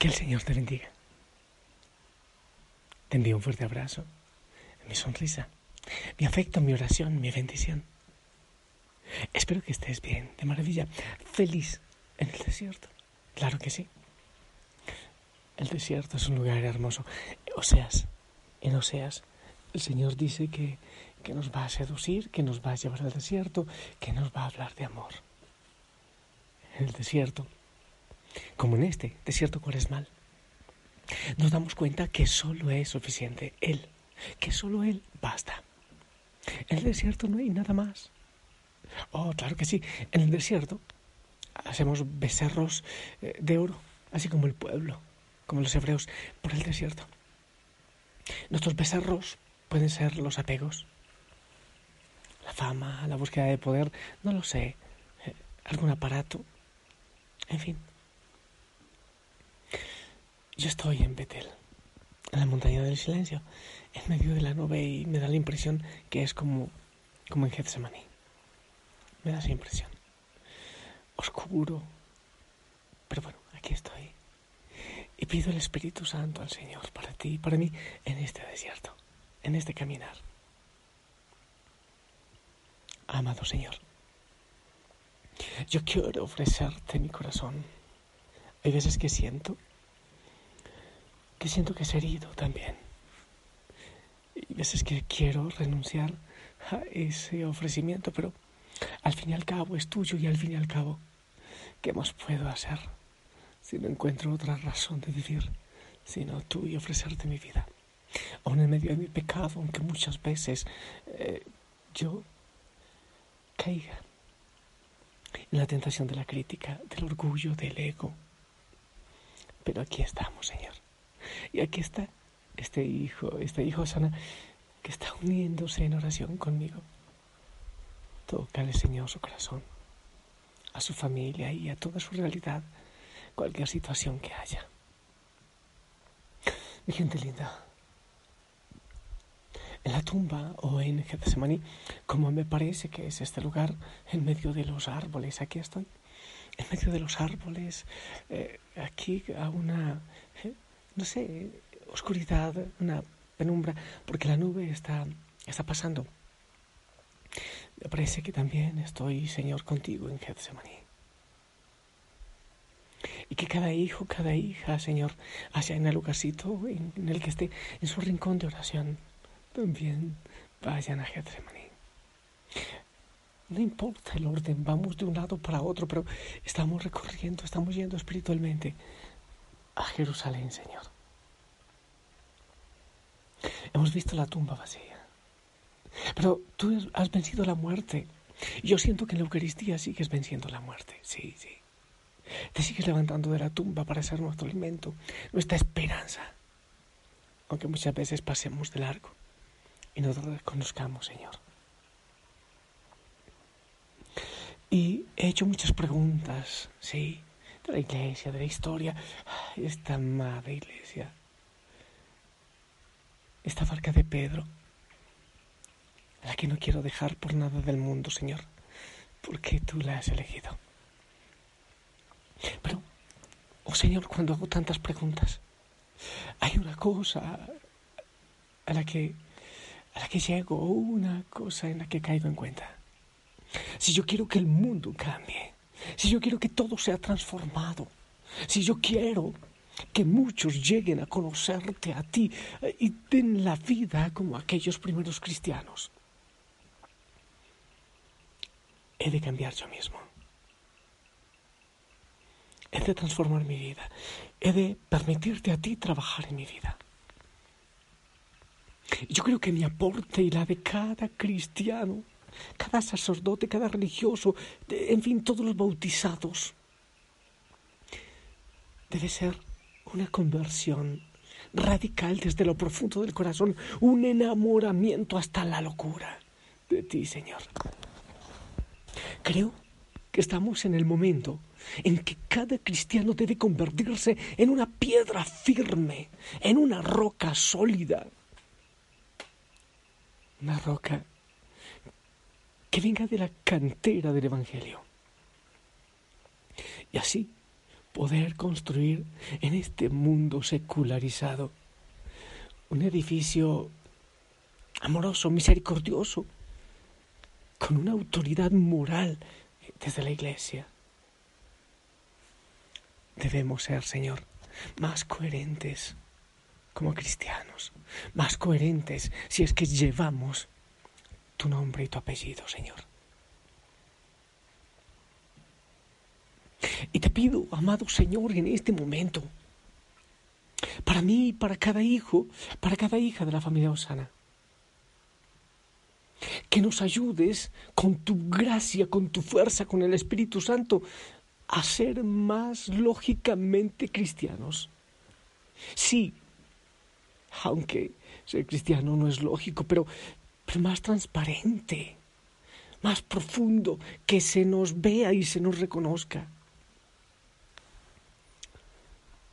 Que el Señor te bendiga. Te envío un fuerte abrazo, mi sonrisa, mi afecto, mi oración, mi bendición. Espero que estés bien, de maravilla, feliz en el desierto. Claro que sí. El desierto es un lugar hermoso. Oseas, en Oseas, el Señor dice que, que nos va a seducir, que nos va a llevar al desierto, que nos va a hablar de amor. En el desierto como en este desierto mal, nos damos cuenta que solo es suficiente Él, que solo Él basta. En el desierto no hay nada más. Oh, claro que sí, en el desierto hacemos becerros eh, de oro, así como el pueblo, como los hebreos, por el desierto. Nuestros becerros pueden ser los apegos, la fama, la búsqueda de poder, no lo sé, eh, algún aparato, en fin, yo estoy en Betel, en la montaña del silencio, en medio de la nube y me da la impresión que es como, como en Getsemaní. Me da esa impresión. Oscuro. Pero bueno, aquí estoy. Y pido el Espíritu Santo al Señor para ti y para mí en este desierto, en este caminar. Amado Señor, yo quiero ofrecerte mi corazón. Hay veces que siento que siento que es herido también. Y veces que quiero renunciar a ese ofrecimiento, pero al fin y al cabo es tuyo y al fin y al cabo, ¿qué más puedo hacer si no encuentro otra razón de vivir sino tú y ofrecerte mi vida? Aún en medio de mi pecado, aunque muchas veces eh, yo caiga en la tentación de la crítica, del orgullo, del ego. Pero aquí estamos, Señor. Y aquí está este hijo, este hijo sana, que está uniéndose en oración conmigo. Tócale, Señor, su corazón, a su familia y a toda su realidad, cualquier situación que haya. Mi gente linda, en la tumba o en Getsemaní, como me parece que es este lugar, en medio de los árboles, aquí estoy, en medio de los árboles, eh, aquí a una no sé, oscuridad, una penumbra, porque la nube está, está pasando. Me parece que también estoy, Señor, contigo en Getsemaní. Y que cada hijo, cada hija, Señor, haya en el lugarcito en, el que esté, en su rincón de oración, también vayan a Getsemaní. No importa el orden, vamos de un lado para otro, pero estamos recorriendo, estamos yendo espiritualmente a Jerusalén, Señor. Hemos visto la tumba vacía. Pero tú has vencido la muerte. Yo siento que en la Eucaristía sigues venciendo la muerte. Sí, sí. Te sigues levantando de la tumba para ser nuestro alimento, nuestra esperanza. Aunque muchas veces pasemos de largo y no te reconozcamos, Señor. Y he hecho muchas preguntas, sí, de la iglesia, de la historia, esta amada iglesia, esta barca de Pedro, la que no quiero dejar por nada del mundo, Señor, porque tú la has elegido. Pero, oh Señor, cuando hago tantas preguntas, hay una cosa a la que a la que llego, una cosa en la que caigo en cuenta. Si yo quiero que el mundo cambie, si yo quiero que todo sea transformado, si yo quiero que muchos lleguen a conocerte a ti eh, y den la vida como aquellos primeros cristianos, he de cambiar yo mismo. He de transformar mi vida. He de permitirte a ti trabajar en mi vida. Yo creo que mi aporte y la de cada cristiano cada sacerdote, cada religioso, en fin, todos los bautizados, debe ser una conversión radical desde lo profundo del corazón, un enamoramiento hasta la locura de ti, Señor. Creo que estamos en el momento en que cada cristiano debe convertirse en una piedra firme, en una roca sólida. Una roca que venga de la cantera del Evangelio. Y así poder construir en este mundo secularizado un edificio amoroso, misericordioso, con una autoridad moral desde la iglesia. Debemos ser, Señor, más coherentes como cristianos, más coherentes si es que llevamos tu nombre y tu apellido, Señor. Y te pido, amado Señor, en este momento, para mí y para cada hijo, para cada hija de la familia Osana, que nos ayudes con tu gracia, con tu fuerza, con el Espíritu Santo, a ser más lógicamente cristianos. Sí, aunque ser cristiano no es lógico, pero, pero más transparente, más profundo, que se nos vea y se nos reconozca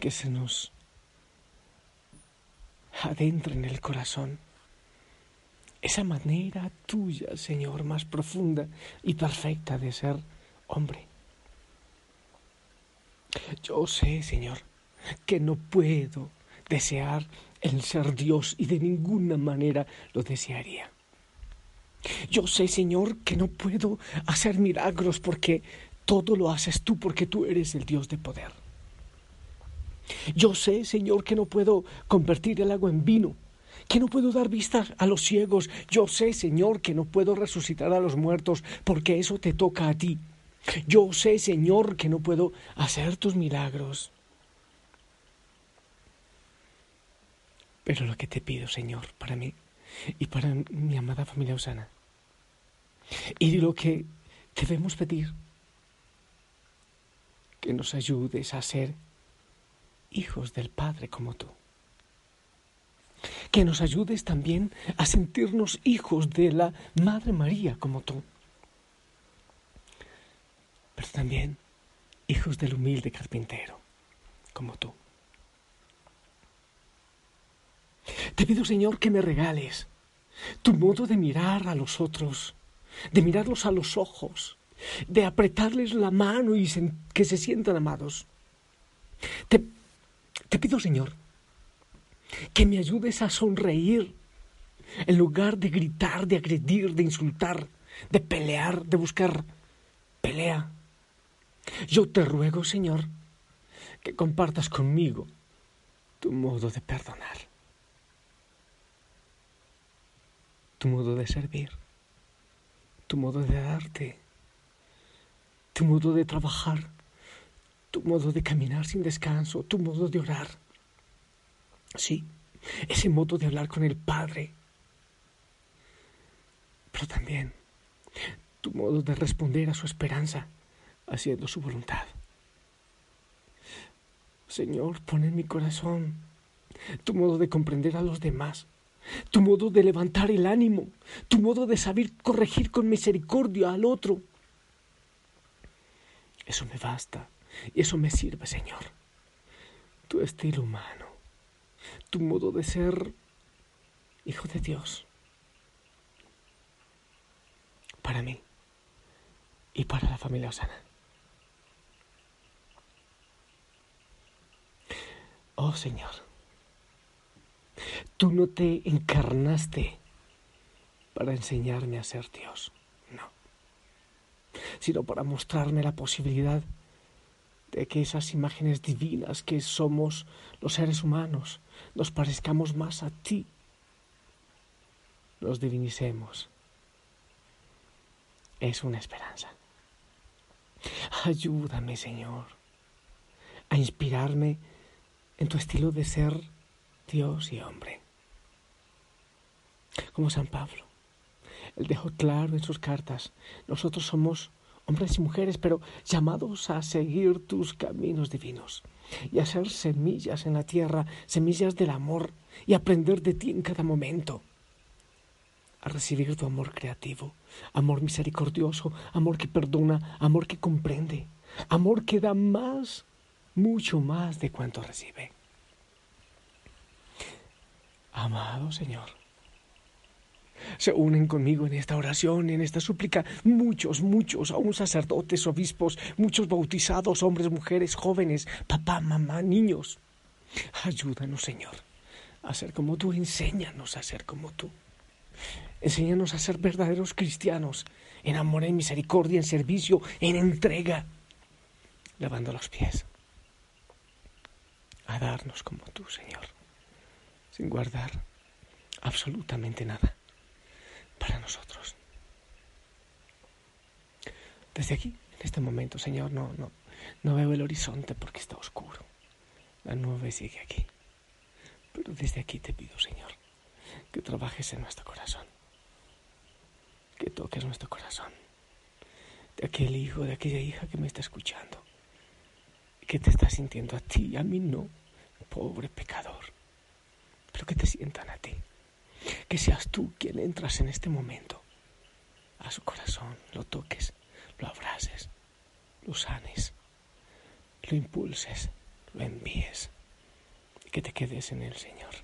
que se nos adentre en el corazón. Esa manera tuya, Señor, más profunda y perfecta de ser hombre. Yo sé, Señor, que no puedo desear el ser Dios y de ninguna manera lo desearía. Yo sé, Señor, que no puedo hacer milagros porque todo lo haces tú, porque tú eres el Dios de poder. Yo sé, Señor, que no puedo convertir el agua en vino, que no puedo dar vista a los ciegos. Yo sé, Señor, que no puedo resucitar a los muertos, porque eso te toca a ti. Yo sé, Señor, que no puedo hacer tus milagros. Pero lo que te pido, Señor, para mí y para mi amada familia Osana, y lo que debemos pedir, que nos ayudes a ser hijos del Padre como tú. Que nos ayudes también a sentirnos hijos de la Madre María como tú. Pero también hijos del humilde carpintero como tú. Te pido, Señor, que me regales tu modo de mirar a los otros, de mirarlos a los ojos, de apretarles la mano y que se sientan amados. Te te pido, Señor, que me ayudes a sonreír en lugar de gritar, de agredir, de insultar, de pelear, de buscar pelea. Yo te ruego, Señor, que compartas conmigo tu modo de perdonar, tu modo de servir, tu modo de darte, tu modo de trabajar tu modo de caminar sin descanso, tu modo de orar. Sí, ese modo de hablar con el Padre. Pero también tu modo de responder a su esperanza, haciendo su voluntad. Señor, pon en mi corazón tu modo de comprender a los demás, tu modo de levantar el ánimo, tu modo de saber corregir con misericordia al otro. Eso me basta y eso me sirve, Señor. Tu estilo humano, tu modo de ser hijo de Dios. Para mí y para la familia Osana. Oh Señor, tú no te encarnaste para enseñarme a ser Dios, no, sino para mostrarme la posibilidad de que esas imágenes divinas que somos los seres humanos nos parezcamos más a ti, los divinicemos. Es una esperanza. Ayúdame, Señor, a inspirarme en tu estilo de ser Dios y hombre. Como San Pablo, él dejó claro en sus cartas, nosotros somos hombres y mujeres, pero llamados a seguir tus caminos divinos y a ser semillas en la tierra, semillas del amor y aprender de ti en cada momento a recibir tu amor creativo, amor misericordioso, amor que perdona, amor que comprende, amor que da más, mucho más de cuanto recibe. Amado Señor, se unen conmigo en esta oración, en esta súplica, muchos, muchos, aún sacerdotes, obispos, muchos bautizados, hombres, mujeres, jóvenes, papá, mamá, niños. Ayúdanos, Señor, a ser como tú, enséñanos a ser como tú. Enséñanos a ser verdaderos cristianos, en amor, en misericordia, en servicio, en entrega, lavando los pies. A darnos como tú, Señor, sin guardar absolutamente nada para nosotros. Desde aquí, en este momento, Señor, no, no, no veo el horizonte porque está oscuro. La nube sigue aquí. Pero desde aquí te pido, Señor, que trabajes en nuestro corazón que toques nuestro corazón, de aquel hijo, de aquella hija que me está escuchando, que te está sintiendo a ti, a mí no, pobre pecador, pero que te sientan a ti, que seas tú quien entras en este momento a su corazón, lo toques, lo abraces, lo sanes, lo impulses, lo envíes y que te quedes en el Señor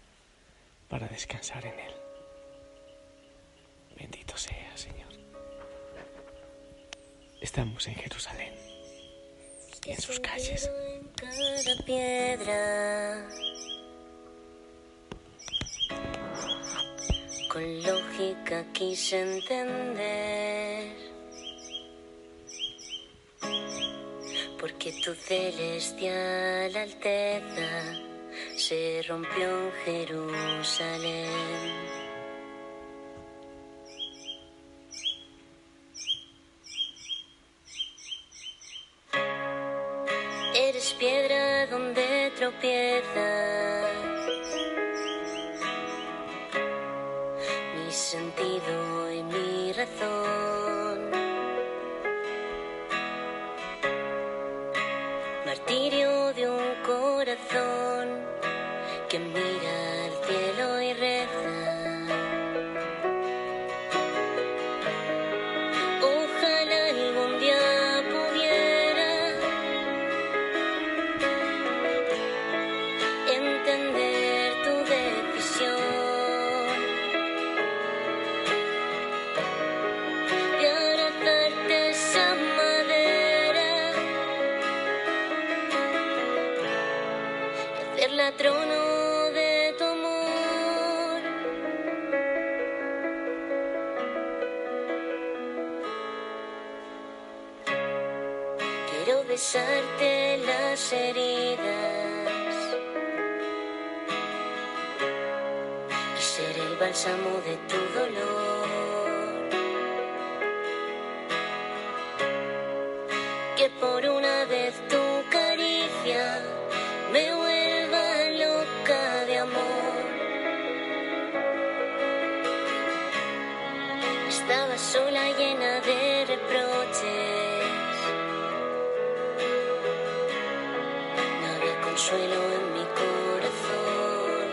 para descansar en Él. Bendito sea, Señor. Estamos en Jerusalén y en sus calles. Con lógica quise entender. Porque tu celestial alteza se rompió en Jerusalén. Eres piedra donde tropieza. Que mira Quiero besarte las heridas y ser el bálsamo de tu dolor. Que por una consuelo en mi corazón.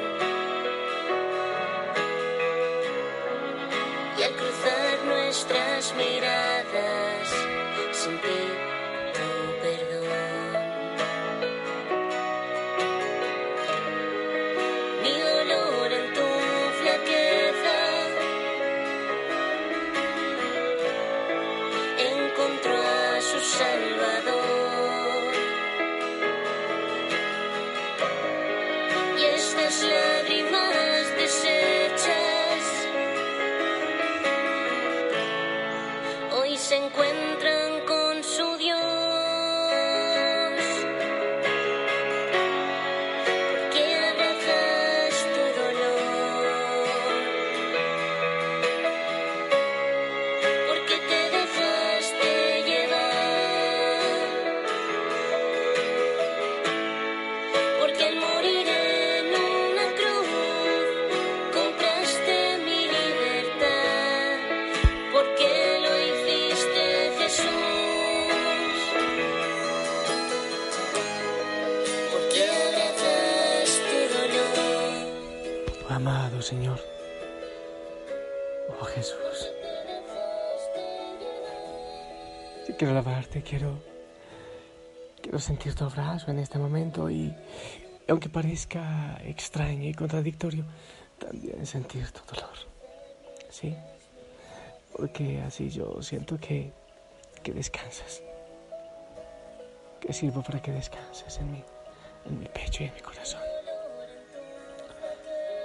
Y al cruzar nuestras miradas, sentí hoy Señor. Oh Jesús. Yo quiero alabarte, quiero, quiero sentir tu abrazo en este momento y, aunque parezca extraño y contradictorio, también sentir tu dolor. ¿Sí? Porque así yo siento que, que descansas. Que sirvo para que descanses en mí, en mi pecho y en mi corazón.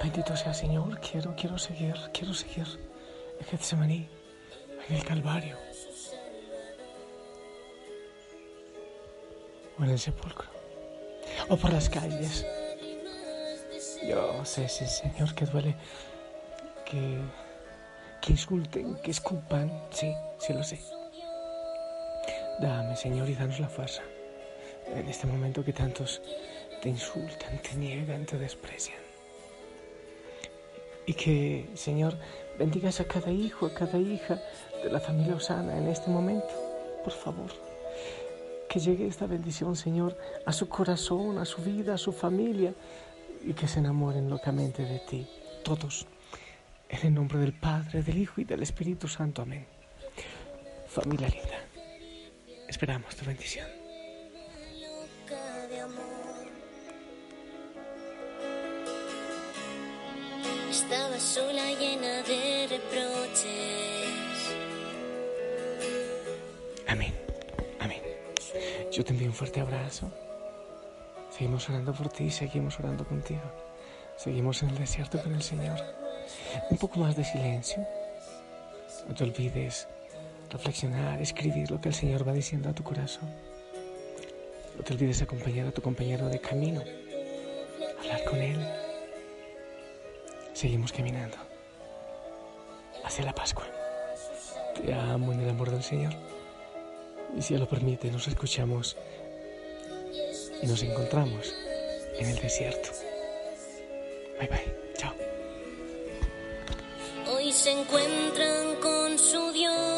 Bendito sea Señor, quiero, quiero seguir, quiero seguir en Getsemaní, en el Calvario, o en el sepulcro, o por las calles. Yo sé, sí, Señor, que duele que, que insulten, que escupan, sí, sí lo sé. Dame, Señor, y danos la fuerza en este momento que tantos te insultan, te niegan, te desprecian. Y que, Señor, bendigas a cada hijo, a cada hija de la familia Osana en este momento, por favor. Que llegue esta bendición, Señor, a su corazón, a su vida, a su familia, y que se enamoren locamente de ti, todos. En el nombre del Padre, del Hijo y del Espíritu Santo. Amén. Familia linda, esperamos tu bendición. Estaba sola llena de reproches. Amén. Amén. Yo te envío un fuerte abrazo. Seguimos orando por ti, seguimos orando contigo. Seguimos en el desierto con el Señor. Un poco más de silencio. No te olvides reflexionar, escribir lo que el Señor va diciendo a tu corazón. No te olvides acompañar a tu compañero de camino. Hablar con él. Seguimos caminando hacia la Pascua. Te amo en el amor del Señor. Y si lo permite, nos escuchamos y nos encontramos en el desierto. Bye bye. Chao. Hoy se encuentran con su Dios.